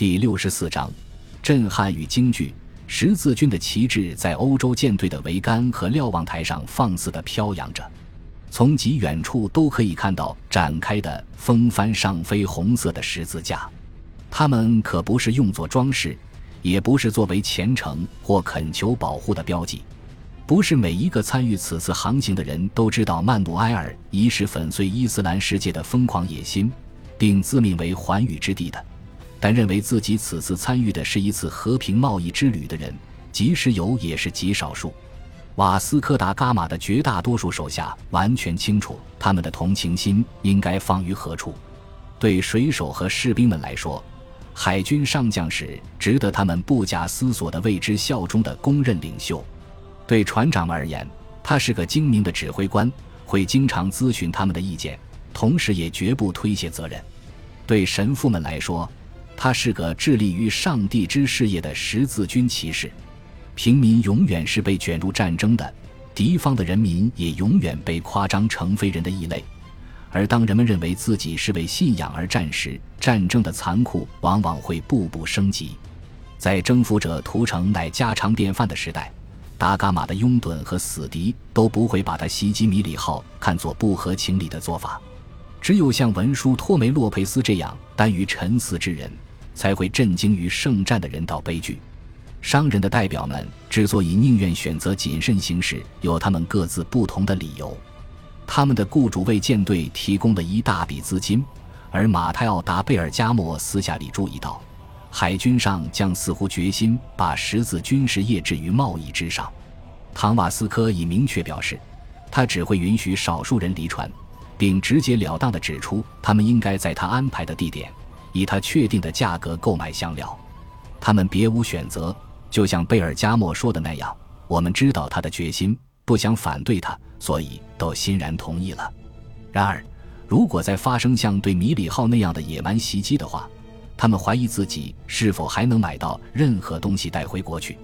第六十四章，震撼与惊惧。十字军的旗帜在欧洲舰队的桅杆和瞭望台上放肆地飘扬着，从极远处都可以看到展开的风帆上飞红色的十字架。它们可不是用作装饰，也不是作为虔诚或恳求保护的标记。不是每一个参与此次航行的人都知道曼努埃尔一是粉碎伊斯兰世界的疯狂野心，并自命为寰宇之地的，但认为自己此次参与的是一次和平贸易之旅的人，即使有也是极少数。瓦斯科达伽马的绝大多数手下完全清楚他们的同情心应该放于何处。对水手和士兵们来说，海军上将是值得他们不假思索地为之效忠的公认领袖。对船长们而言，他是个精明的指挥官，会经常咨询他们的意见，同时也绝不推卸责任。对神父们来说，他是个致力于上帝之事业的十字军骑士。平民永远是被卷入战争的，敌方的人民也永远被夸张成非人的异类。而当人们认为自己是为信仰而战时，战争的残酷往往会步步升级。在征服者屠城乃家常便饭的时代。达伽马的拥趸和死敌都不会把他袭击米里号看作不合情理的做法，只有像文书托梅洛佩斯这样耽于沉思之人，才会震惊于圣战的人道悲剧。商人的代表们之所以宁愿选择谨慎行事，有他们各自不同的理由。他们的雇主为舰队提供了一大笔资金，而马泰奥达贝尔加莫私下里注意到。海军上将似乎决心把十字军事业置于贸易之上。唐瓦斯科已明确表示，他只会允许少数人离船，并直截了当地指出，他们应该在他安排的地点，以他确定的价格购买香料。他们别无选择，就像贝尔加莫说的那样：“我们知道他的决心，不想反对他，所以都欣然同意了。”然而，如果再发生像对米里号那样的野蛮袭击的话，他们怀疑自己是否还能买到任何东西带回国去。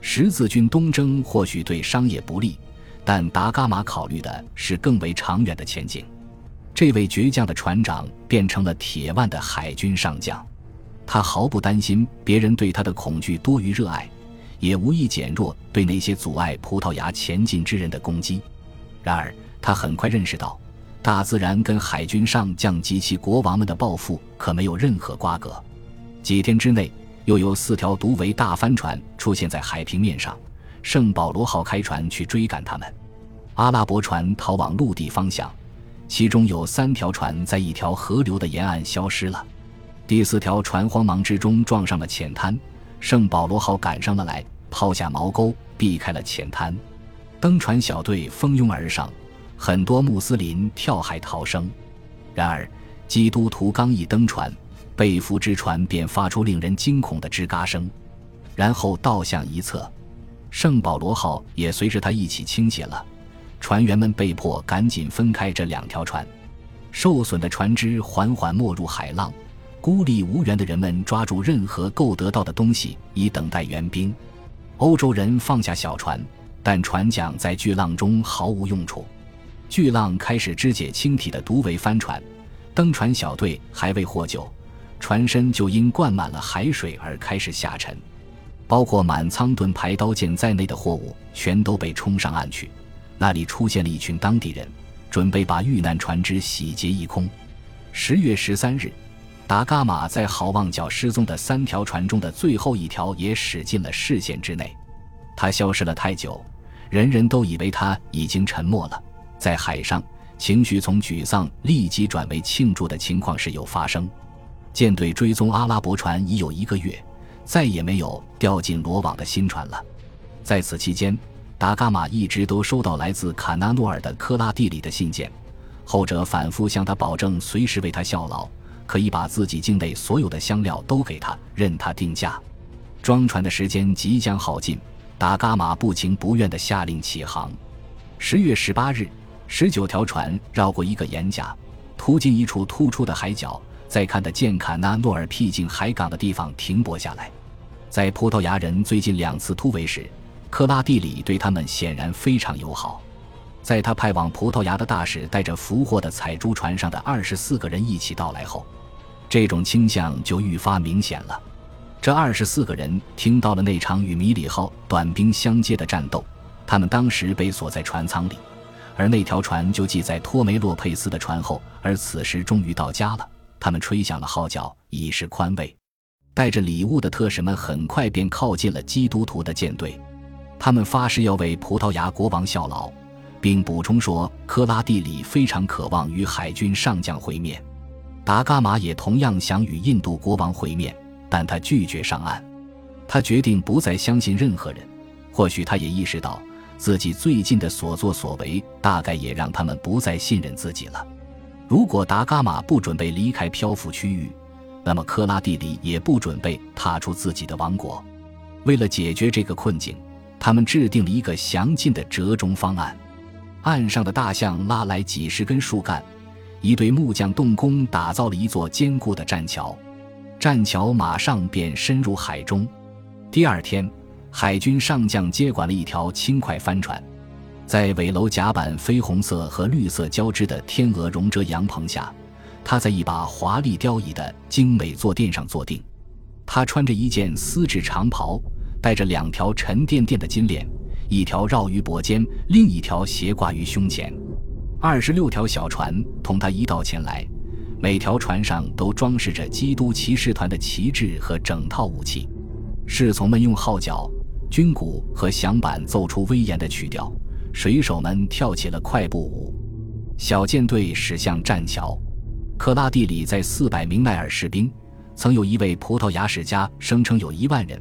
十字军东征或许对商业不利，但达伽马考虑的是更为长远的前景。这位倔强的船长变成了铁腕的海军上将，他毫不担心别人对他的恐惧多于热爱，也无意减弱对那些阻碍葡萄牙前进之人的攻击。然而，他很快认识到。大自然跟海军上将及其国王们的抱负可没有任何瓜葛。几天之内，又有四条独桅大帆船出现在海平面上。圣保罗号开船去追赶他们，阿拉伯船逃往陆地方向，其中有三条船在一条河流的沿岸消失了。第四条船慌忙之中撞上了浅滩，圣保罗号赶上了来，抛下锚钩避开了浅滩，登船小队蜂拥而上。很多穆斯林跳海逃生，然而基督徒刚一登船，被俘之船便发出令人惊恐的吱嘎声，然后倒向一侧，圣保罗号也随着它一起倾斜了。船员们被迫赶紧分开这两条船，受损的船只缓缓没入海浪，孤立无援的人们抓住任何够得到的东西以等待援兵。欧洲人放下小船，但船桨在巨浪中毫无用处。巨浪开始肢解轻体的独桅帆船，登船小队还未获救，船身就因灌满了海水而开始下沉，包括满舱盾牌刀剑在内的货物全都被冲上岸去。那里出现了一群当地人，准备把遇难船只洗劫一空。十月十三日，达伽马在好望角失踪的三条船中的最后一条也驶进了视线之内，他消失了太久，人人都以为他已经沉没了。在海上，情绪从沮丧立即转为庆祝的情况时有发生。舰队追踪阿拉伯船已有一个月，再也没有掉进罗网的新船了。在此期间，达伽马一直都收到来自卡纳诺尔的科拉蒂里的信件，后者反复向他保证随时为他效劳，可以把自己境内所有的香料都给他，任他定价。装船的时间即将耗尽，达伽马不情不愿地下令起航。十月十八日。十九条船绕过一个岩甲，途经一处突出的海角，在看得见坎纳诺尔僻静海港的地方停泊下来。在葡萄牙人最近两次突围时，克拉蒂里对他们显然非常友好。在他派往葡萄牙的大使带着俘获的采珠船上的二十四个人一起到来后，这种倾向就愈发明显了。这二十四个人听到了那场与米里号短兵相接的战斗，他们当时被锁在船舱里，而那条船就系在托梅洛佩斯的船后，而此时终于到家了。他们吹响了号角，以示宽慰。带着礼物的特使们很快便靠近了基督徒的舰队，他们发誓要为葡萄牙国王效劳，并补充说，科拉蒂里非常渴望与海军上将会面，达伽马也同样想与印度国王会面。但他拒绝上岸，他决定不再相信任何人。或许他也意识到自己最近的所作所为，大概也让他们不再信任自己了。如果达伽马不准备离开漂浮区域，那么克拉蒂里也不准备踏出自己的王国。为了解决这个困境，他们制定了一个详尽的折中方案。岸上的大象拉来几十根树干，一队木匠动工打造了一座坚固的栈桥。栈桥马上便深入海中。第二天，海军上将接管了一条轻快帆船，在尾楼甲板绯红色和绿色交织的天鹅绒遮阳棚下，他在一把华丽雕椅的精美坐垫上坐定。他穿着一件丝质长袍，带着两条沉甸甸的金链，一条绕于脖肩，另一条斜挂于胸前。二十六条小船同他一道前来。每条船上都装饰着基督骑士团的旗帜和整套武器，侍从们用号角、军鼓和响板奏出威严的曲调，水手们跳起了快步舞。小舰队驶向栈桥。克拉蒂里在四百名奈尔士兵，曾有一位葡萄牙史家声称有一万人，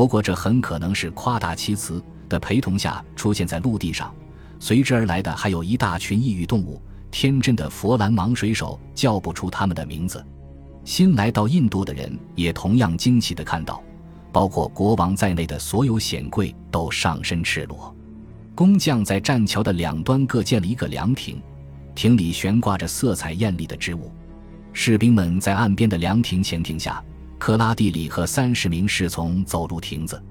不过这很可能是夸大其词的陪同下出现在陆地上，随之而来的还有一大群异域动物。天真的佛兰芒水手叫不出他们的名字。新来到印度的人也同样惊奇地看到，包括国王在内的所有显贵都上身赤裸。工匠在栈桥的两端各建了一个凉亭，亭里悬挂着色彩艳丽的织物。士兵们在岸边的凉亭前停下，克拉蒂里和三十名侍从走入亭子。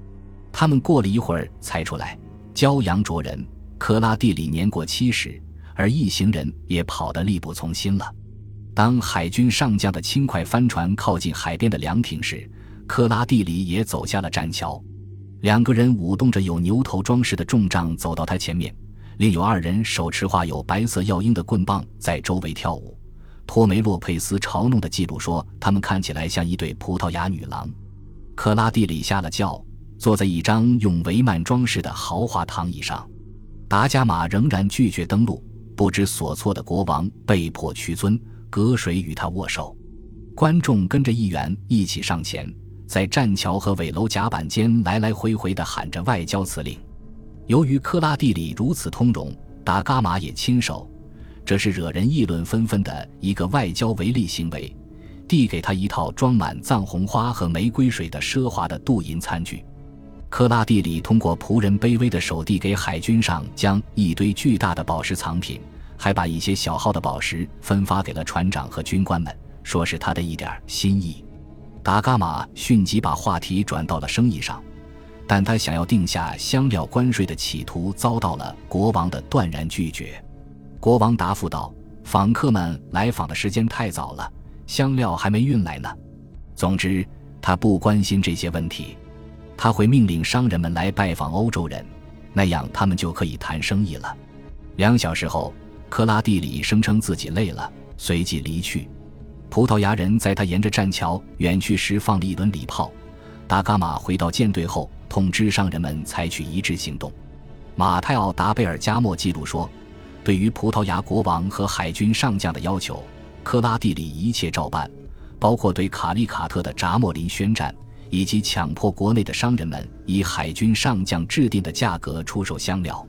他们过了一会儿才出来，骄阳灼人。克拉蒂里年过七十。而一行人也跑得力不从心了。当海军上将的轻快帆船靠近海边的凉亭时，克拉蒂里也走下了栈桥。两个人舞动着有牛头装饰的重杖走到他前面，另有二人手持画有白色药鹰的棍棒在周围跳舞。托梅洛佩斯嘲弄的记录说，他们看起来像一对葡萄牙女郎。克拉蒂里下了轿，坐在一张用帷幔装饰的豪华躺椅上。达伽马仍然拒绝登陆。不知所措的国王被迫屈尊，隔水与他握手。观众跟着议员一起上前，在栈桥和尾楼甲板间来来回回地喊着外交辞令。由于克拉蒂里如此通融，达伽马也亲手，这是惹人议论纷纷的一个外交违例行为，递给他一套装满藏红花和玫瑰水的奢华的镀银餐具。克拉蒂里通过仆人卑微的手递给海军上将一堆巨大的宝石藏品，还把一些小号的宝石分发给了船长和军官们，说是他的一点心意。达伽马迅即把话题转到了生意上，但他想要定下香料关税的企图遭到了国王的断然拒绝。国王答复道：“访客们来访的时间太早了，香料还没运来呢。总之，他不关心这些问题。”他会命令商人们来拜访欧洲人，那样他们就可以谈生意了。两小时后，克拉蒂里声称自己累了，随即离去。葡萄牙人在他沿着栈桥远去时放了一轮礼炮。达伽马回到舰队后，通知商人们采取一致行动。马泰奥达贝尔加莫记录说：“对于葡萄牙国王和海军上将的要求，克拉蒂里一切照办，包括对卡利卡特的扎莫林宣战。”以及强迫国内的商人们以海军上将制定的价格出售香料，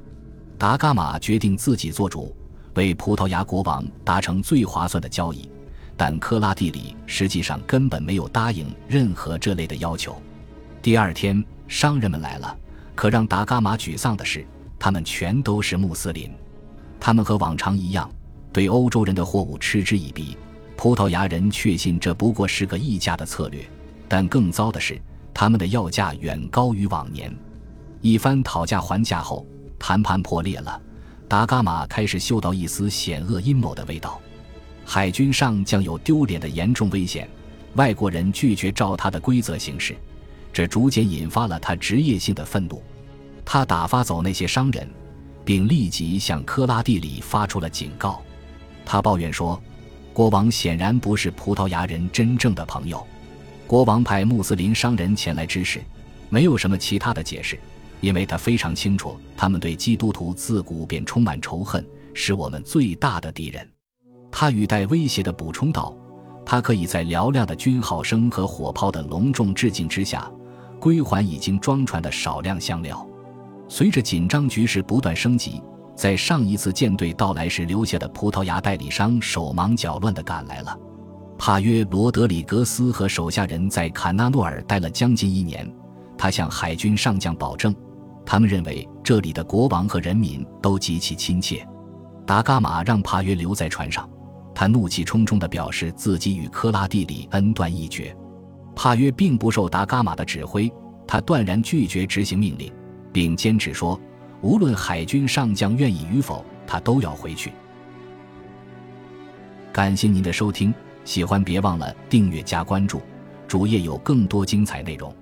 达伽马决定自己做主，为葡萄牙国王达成最划算的交易。但科拉蒂里实际上根本没有答应任何这类的要求。第二天，商人们来了，可让达伽马沮丧的是，他们全都是穆斯林。他们和往常一样，对欧洲人的货物嗤之以鼻。葡萄牙人确信这不过是个议价的策略。但更糟的是，他们的要价远高于往年。一番讨价还价后，谈判破裂了。达伽马开始嗅到一丝险恶阴谋的味道。海军上将有丢脸的严重危险。外国人拒绝照他的规则行事，这逐渐引发了他职业性的愤怒。他打发走那些商人，并立即向科拉蒂里发出了警告。他抱怨说：“国王显然不是葡萄牙人真正的朋友。”国王派穆斯林商人前来支持，没有什么其他的解释，因为他非常清楚，他们对基督徒自古便充满仇恨，是我们最大的敌人。他语带威胁地补充道：“他可以在嘹亮的军号声和火炮的隆重致敬之下，归还已经装船的少量香料。”随着紧张局势不断升级，在上一次舰队到来时留下的葡萄牙代理商手忙脚乱地赶来了。帕约罗德里格斯和手下人在坎纳诺尔待了将近一年，他向海军上将保证，他们认为这里的国王和人民都极其亲切。达伽马让帕约留在船上，他怒气冲冲地表示自己与科拉蒂里恩断义绝。帕约并不受达伽马的指挥，他断然拒绝执行命令。并坚持说，无论海军上将愿意与否，他都要回去。感谢您的收听，喜欢别忘了订阅加关注，主页有更多精彩内容。